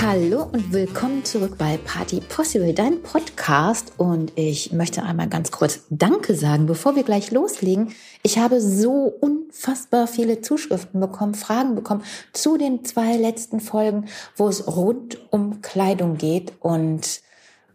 Hallo und willkommen zurück bei Party Possible, dein Podcast. Und ich möchte einmal ganz kurz Danke sagen, bevor wir gleich loslegen. Ich habe so unfassbar viele Zuschriften bekommen, Fragen bekommen zu den zwei letzten Folgen, wo es rund um Kleidung geht. Und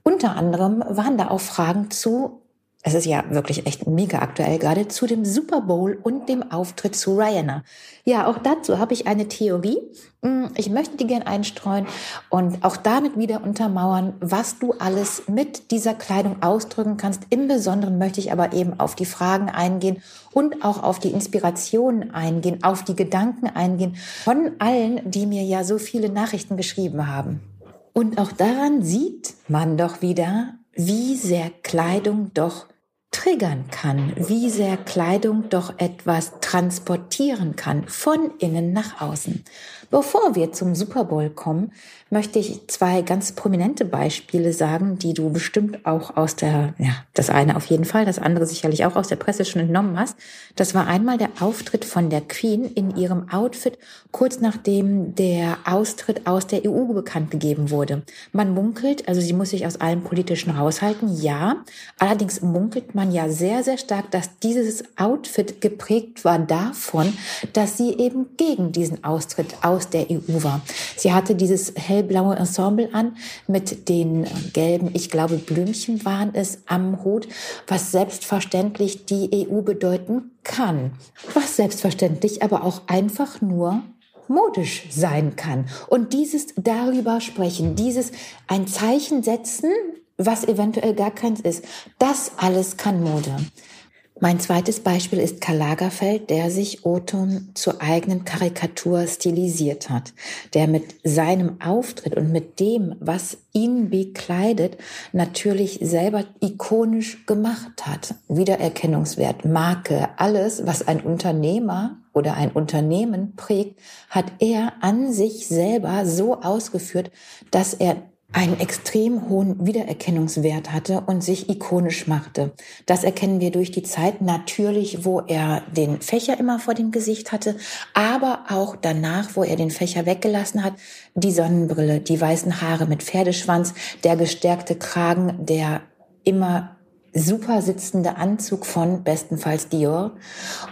unter anderem waren da auch Fragen zu es ist ja wirklich echt mega aktuell, gerade zu dem Super Bowl und dem Auftritt zu Rihanna. Ja, auch dazu habe ich eine Theorie. Hm, ich möchte die gern einstreuen und auch damit wieder untermauern, was du alles mit dieser Kleidung ausdrücken kannst. Im Besonderen möchte ich aber eben auf die Fragen eingehen und auch auf die Inspirationen eingehen, auf die Gedanken eingehen von allen, die mir ja so viele Nachrichten geschrieben haben. Und auch daran sieht man doch wieder, wie sehr Kleidung doch triggern kann, wie sehr Kleidung doch etwas transportieren kann von innen nach außen. Bevor wir zum Super Bowl kommen, möchte ich zwei ganz prominente Beispiele sagen, die du bestimmt auch aus der, ja, das eine auf jeden Fall, das andere sicherlich auch aus der Presse schon entnommen hast. Das war einmal der Auftritt von der Queen in ihrem Outfit, kurz nachdem der Austritt aus der EU bekannt gegeben wurde. Man munkelt, also sie muss sich aus allem politischen raushalten, ja. Allerdings munkelt man ja sehr, sehr stark, dass dieses Outfit geprägt war davon, dass sie eben gegen diesen Austritt aus der EU war. Sie hatte dieses hellblaue Ensemble an mit den gelben, ich glaube Blümchen waren es am Hut, was selbstverständlich die EU bedeuten kann. Was selbstverständlich aber auch einfach nur modisch sein kann. Und dieses darüber sprechen, dieses ein Zeichen setzen, was eventuell gar keins ist, das alles kann Mode. Mein zweites Beispiel ist Karl Lagerfeld, der sich Oton zur eigenen Karikatur stilisiert hat, der mit seinem Auftritt und mit dem, was ihn bekleidet, natürlich selber ikonisch gemacht hat. Wiedererkennungswert, Marke, alles, was ein Unternehmer oder ein Unternehmen prägt, hat er an sich selber so ausgeführt, dass er einen extrem hohen Wiedererkennungswert hatte und sich ikonisch machte. Das erkennen wir durch die Zeit natürlich, wo er den Fächer immer vor dem Gesicht hatte, aber auch danach, wo er den Fächer weggelassen hat, die Sonnenbrille, die weißen Haare mit Pferdeschwanz, der gestärkte Kragen, der immer super sitzende Anzug von bestenfalls Dior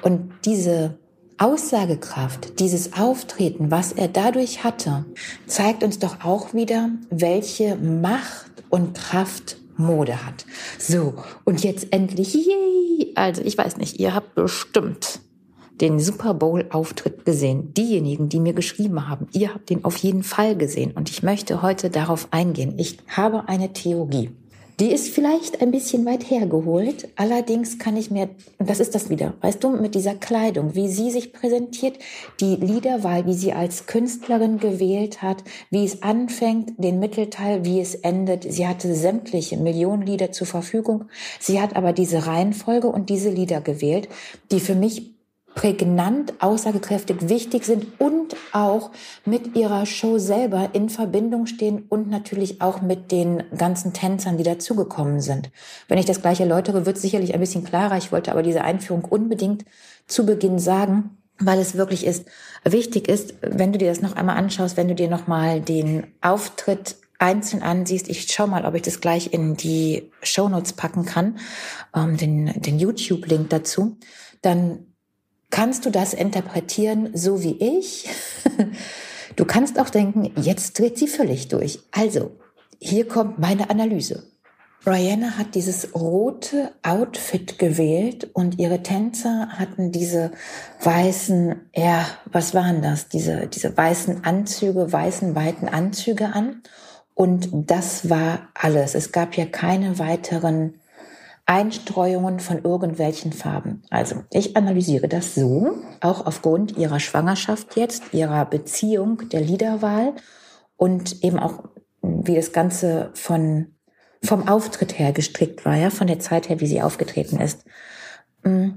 und diese Aussagekraft, dieses Auftreten, was er dadurch hatte, zeigt uns doch auch wieder, welche Macht und Kraft Mode hat. So, und jetzt endlich, yay! also ich weiß nicht, ihr habt bestimmt den Super Bowl Auftritt gesehen. Diejenigen, die mir geschrieben haben, ihr habt den auf jeden Fall gesehen und ich möchte heute darauf eingehen. Ich habe eine Theorie. Die ist vielleicht ein bisschen weit hergeholt. Allerdings kann ich mir, und das ist das wieder, weißt du, mit dieser Kleidung, wie sie sich präsentiert, die Liederwahl, wie sie als Künstlerin gewählt hat, wie es anfängt, den Mittelteil, wie es endet. Sie hatte sämtliche Millionen Lieder zur Verfügung. Sie hat aber diese Reihenfolge und diese Lieder gewählt, die für mich prägnant, aussagekräftig wichtig sind und auch mit ihrer Show selber in Verbindung stehen und natürlich auch mit den ganzen Tänzern, die dazugekommen sind. Wenn ich das gleich erläutere, wird es sicherlich ein bisschen klarer. Ich wollte aber diese Einführung unbedingt zu Beginn sagen, weil es wirklich ist, wichtig ist, wenn du dir das noch einmal anschaust, wenn du dir noch mal den Auftritt einzeln ansiehst, ich schau mal, ob ich das gleich in die Shownotes packen kann, ähm, den, den YouTube-Link dazu, dann kannst du das interpretieren, so wie ich. Du kannst auch denken, jetzt dreht sie völlig durch. Also, hier kommt meine Analyse. Rihanna hat dieses rote Outfit gewählt und ihre Tänzer hatten diese weißen, ja, was waren das? Diese, diese weißen Anzüge, weißen, weiten Anzüge an. Und das war alles. Es gab ja keine weiteren Einstreuungen von irgendwelchen Farben. Also ich analysiere das so, auch aufgrund ihrer Schwangerschaft jetzt, ihrer Beziehung, der Liederwahl und eben auch, wie das Ganze von, vom Auftritt her gestrickt war, ja, von der Zeit her, wie sie aufgetreten ist. Mm.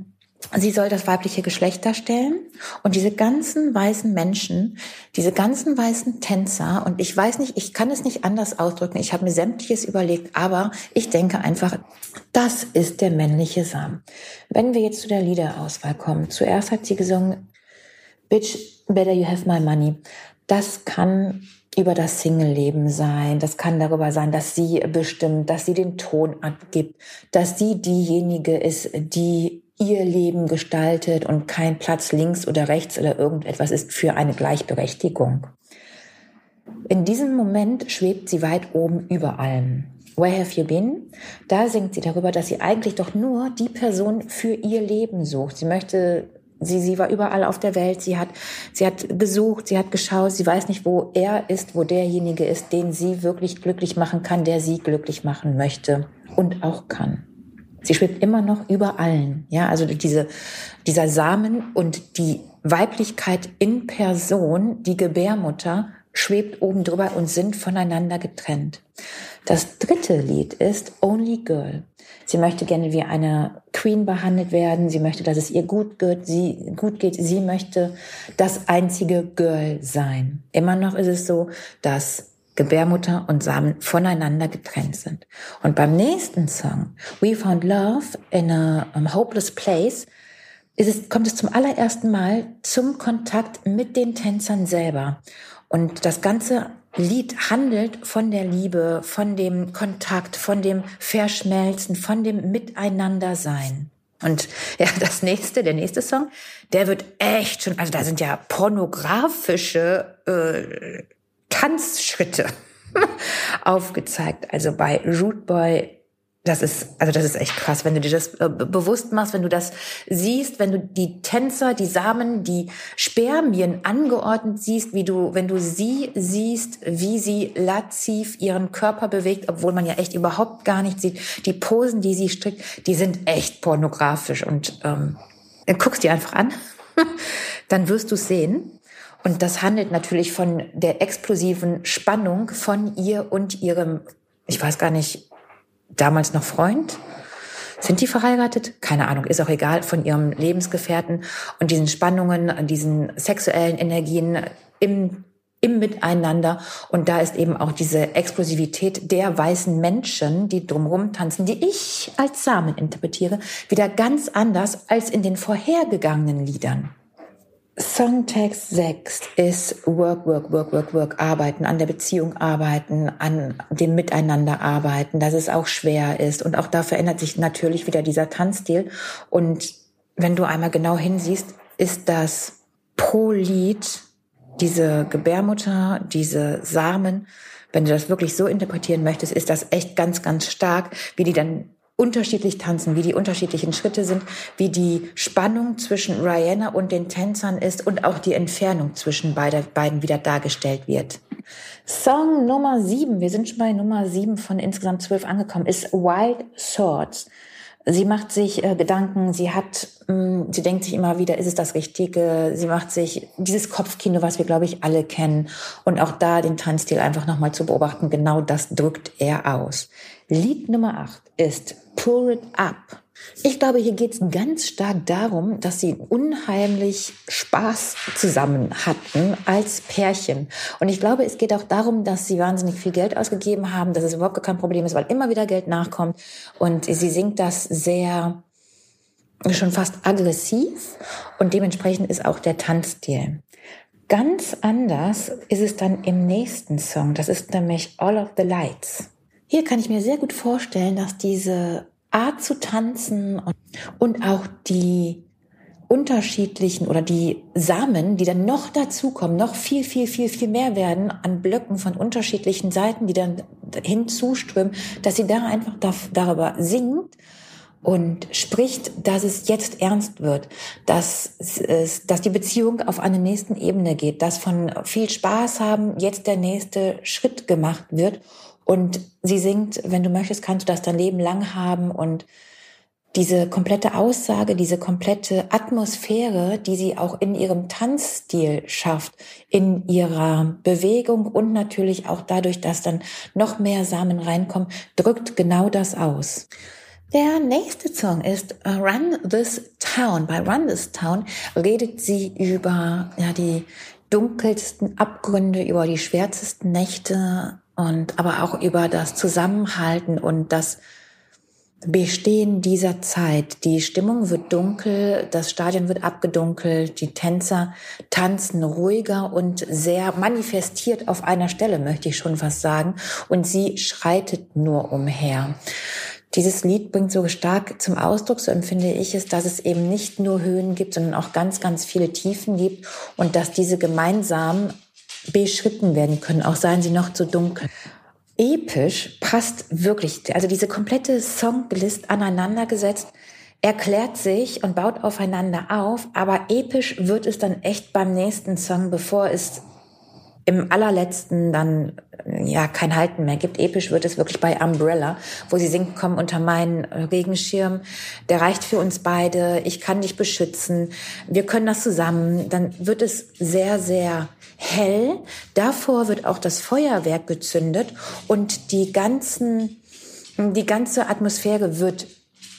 Sie soll das weibliche Geschlecht darstellen und diese ganzen weißen Menschen, diese ganzen weißen Tänzer und ich weiß nicht, ich kann es nicht anders ausdrücken. Ich habe mir sämtliches überlegt, aber ich denke einfach, das ist der männliche Samen. Wenn wir jetzt zu der Liederauswahl kommen, zuerst hat sie gesungen, Bitch, better you have my money. Das kann über das Single-Leben sein. Das kann darüber sein, dass sie bestimmt, dass sie den Ton abgibt, dass sie diejenige ist, die ihr Leben gestaltet und kein Platz links oder rechts oder irgendetwas ist für eine Gleichberechtigung. In diesem Moment schwebt sie weit oben über allem. Where have you been? Da singt sie darüber, dass sie eigentlich doch nur die Person für ihr Leben sucht. Sie möchte Sie, sie war überall auf der Welt. Sie hat, sie hat gesucht, sie hat geschaut. Sie weiß nicht, wo er ist, wo derjenige ist, den sie wirklich glücklich machen kann, der sie glücklich machen möchte und auch kann. Sie schwebt immer noch über allen. Ja, also diese, dieser Samen und die Weiblichkeit in Person, die Gebärmutter, schwebt oben drüber und sind voneinander getrennt. Das dritte Lied ist Only Girl. Sie möchte gerne wie eine Queen behandelt werden. Sie möchte, dass es ihr gut geht. Sie, gut geht. Sie möchte das einzige Girl sein. Immer noch ist es so, dass Gebärmutter und Samen voneinander getrennt sind. Und beim nächsten Song, We Found Love in a Hopeless Place, ist es, kommt es zum allerersten Mal zum Kontakt mit den Tänzern selber. Und das Ganze Lied handelt von der Liebe, von dem Kontakt, von dem Verschmelzen, von dem Miteinandersein. Und ja, das nächste, der nächste Song, der wird echt schon, also da sind ja pornografische äh, Tanzschritte aufgezeigt. Also bei Root Boy das ist, also das ist echt krass, wenn du dir das äh, bewusst machst, wenn du das siehst, wenn du die Tänzer, die Samen, die Spermien angeordnet siehst, wie du, wenn du sie siehst, wie sie lativ ihren Körper bewegt, obwohl man ja echt überhaupt gar nicht sieht, die Posen, die sie strickt, die sind echt pornografisch und ähm, guckst dir einfach an, dann wirst du sehen. Und das handelt natürlich von der explosiven Spannung von ihr und ihrem, ich weiß gar nicht, damals noch Freund. Sind die verheiratet? Keine Ahnung, ist auch egal, von ihrem Lebensgefährten und diesen Spannungen, diesen sexuellen Energien im, im Miteinander. Und da ist eben auch diese Explosivität der weißen Menschen, die drumherum tanzen, die ich als Samen interpretiere, wieder ganz anders als in den vorhergegangenen Liedern. Songtext 6 ist Work, Work, Work, Work, Work, arbeiten, an der Beziehung arbeiten, an dem Miteinander arbeiten, dass es auch schwer ist. Und auch da verändert sich natürlich wieder dieser Tanzstil. Und wenn du einmal genau hinsiehst, ist das pro Lied diese Gebärmutter, diese Samen, wenn du das wirklich so interpretieren möchtest, ist das echt ganz, ganz stark, wie die dann unterschiedlich tanzen, wie die unterschiedlichen Schritte sind, wie die Spannung zwischen Rihanna und den Tänzern ist und auch die Entfernung zwischen beide, beiden wieder dargestellt wird. Song Nummer sieben, wir sind schon bei Nummer sieben von insgesamt zwölf angekommen, ist Wild Swords. Sie macht sich äh, Gedanken, sie hat, mh, mm, sie denkt sich immer wieder, ist es das Richtige? Sie macht sich dieses Kopfkino, was wir, glaube ich, alle kennen. Und auch da den Tanzstil einfach nochmal zu beobachten, genau das drückt er aus. Lied Nummer 8 ist Pour It Up. Ich glaube, hier geht es ganz stark darum, dass sie unheimlich Spaß zusammen hatten als Pärchen. Und ich glaube, es geht auch darum, dass sie wahnsinnig viel Geld ausgegeben haben, dass es überhaupt kein Problem ist, weil immer wieder Geld nachkommt. Und sie singt das sehr schon fast aggressiv und dementsprechend ist auch der Tanzstil. Ganz anders ist es dann im nächsten Song. Das ist nämlich All of the Lights. Hier kann ich mir sehr gut vorstellen, dass diese Art zu tanzen und auch die unterschiedlichen oder die Samen, die dann noch dazukommen, noch viel, viel, viel, viel mehr werden an Blöcken von unterschiedlichen Seiten, die dann hinzuströmen, dass sie da einfach darüber singt und spricht, dass es jetzt ernst wird, dass, es, dass die Beziehung auf eine nächsten Ebene geht, dass von viel Spaß haben jetzt der nächste Schritt gemacht wird und sie singt, wenn du möchtest, kannst du das dein Leben lang haben. Und diese komplette Aussage, diese komplette Atmosphäre, die sie auch in ihrem Tanzstil schafft, in ihrer Bewegung und natürlich auch dadurch, dass dann noch mehr Samen reinkommen, drückt genau das aus. Der nächste Song ist Run This Town. Bei Run This Town redet sie über ja, die dunkelsten Abgründe, über die schwärzesten Nächte und aber auch über das Zusammenhalten und das Bestehen dieser Zeit. Die Stimmung wird dunkel, das Stadion wird abgedunkelt, die Tänzer tanzen ruhiger und sehr manifestiert auf einer Stelle, möchte ich schon fast sagen. Und sie schreitet nur umher. Dieses Lied bringt so stark zum Ausdruck, so empfinde ich es, dass es eben nicht nur Höhen gibt, sondern auch ganz, ganz viele Tiefen gibt und dass diese gemeinsam beschritten werden können, auch seien sie noch zu dunkel episch passt wirklich, also diese komplette Songlist aneinandergesetzt, erklärt sich und baut aufeinander auf, aber episch wird es dann echt beim nächsten Song, bevor es im allerletzten dann ja kein Halten mehr gibt. Episch wird es wirklich bei Umbrella, wo sie singt, komm unter meinen Regenschirm, der reicht für uns beide, ich kann dich beschützen, wir können das zusammen. Dann wird es sehr, sehr hell. Davor wird auch das Feuerwerk gezündet und die ganzen, die ganze Atmosphäre wird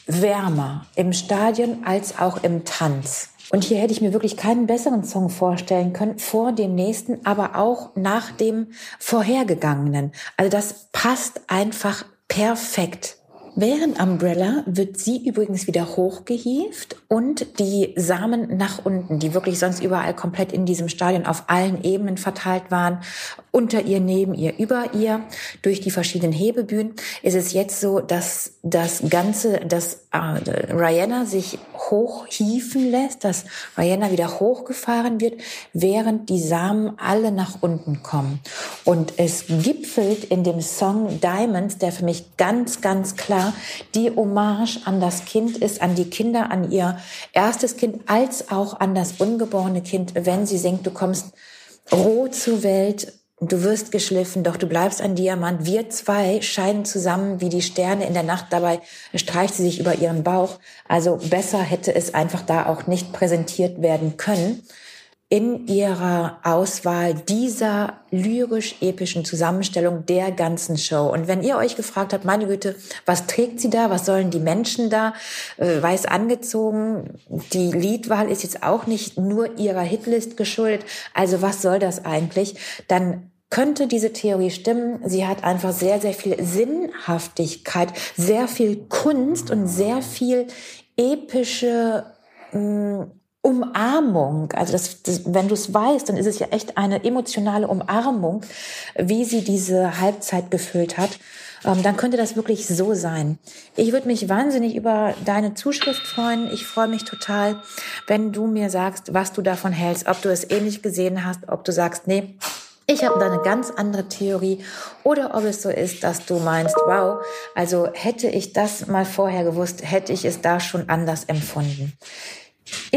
wärmer im Stadion als auch im Tanz. Und hier hätte ich mir wirklich keinen besseren Song vorstellen können vor dem nächsten, aber auch nach dem vorhergegangenen. Also das passt einfach perfekt. Während Umbrella wird sie übrigens wieder hochgehieft und die Samen nach unten, die wirklich sonst überall komplett in diesem Stadion auf allen Ebenen verteilt waren, unter ihr, neben ihr, über ihr, durch die verschiedenen Hebebühnen, ist es jetzt so, dass das Ganze, dass äh, Rihanna sich hochhieven lässt, dass Rihanna wieder hochgefahren wird, während die Samen alle nach unten kommen. Und es gipfelt in dem Song Diamonds, der für mich ganz, ganz klar die Hommage an das Kind ist, an die Kinder, an ihr erstes Kind, als auch an das ungeborene Kind, wenn sie singt, du kommst roh zur Welt, Du wirst geschliffen, doch du bleibst ein Diamant. Wir zwei scheinen zusammen wie die Sterne in der Nacht. Dabei streicht sie sich über ihren Bauch. Also besser hätte es einfach da auch nicht präsentiert werden können in ihrer Auswahl dieser lyrisch-epischen Zusammenstellung der ganzen Show. Und wenn ihr euch gefragt habt, meine Güte, was trägt sie da? Was sollen die Menschen da? Äh, weiß angezogen. Die Liedwahl ist jetzt auch nicht nur ihrer Hitlist geschuldet. Also was soll das eigentlich? Dann könnte diese Theorie stimmen. Sie hat einfach sehr, sehr viel Sinnhaftigkeit, sehr viel Kunst und sehr viel epische mh, mm, Umarmung, also das, das, wenn du es weißt, dann ist es ja echt eine emotionale Umarmung, wie sie diese Halbzeit gefüllt hat. Ähm, dann könnte das wirklich so sein. Ich würde mich wahnsinnig über deine Zuschrift freuen. Ich freue mich total, wenn du mir sagst, was du davon hältst, ob du es ähnlich gesehen hast, ob du sagst, nee, ich habe da eine ganz andere Theorie oder ob es so ist, dass du meinst, wow, also hätte ich das mal vorher gewusst, hätte ich es da schon anders empfunden.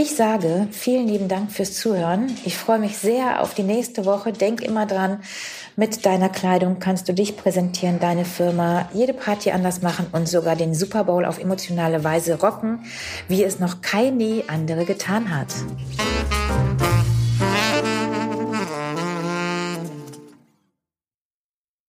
Ich sage vielen lieben Dank fürs Zuhören. Ich freue mich sehr auf die nächste Woche. Denk immer dran, mit deiner Kleidung kannst du dich präsentieren, deine Firma, jede Party anders machen und sogar den Super Bowl auf emotionale Weise rocken, wie es noch keine andere getan hat.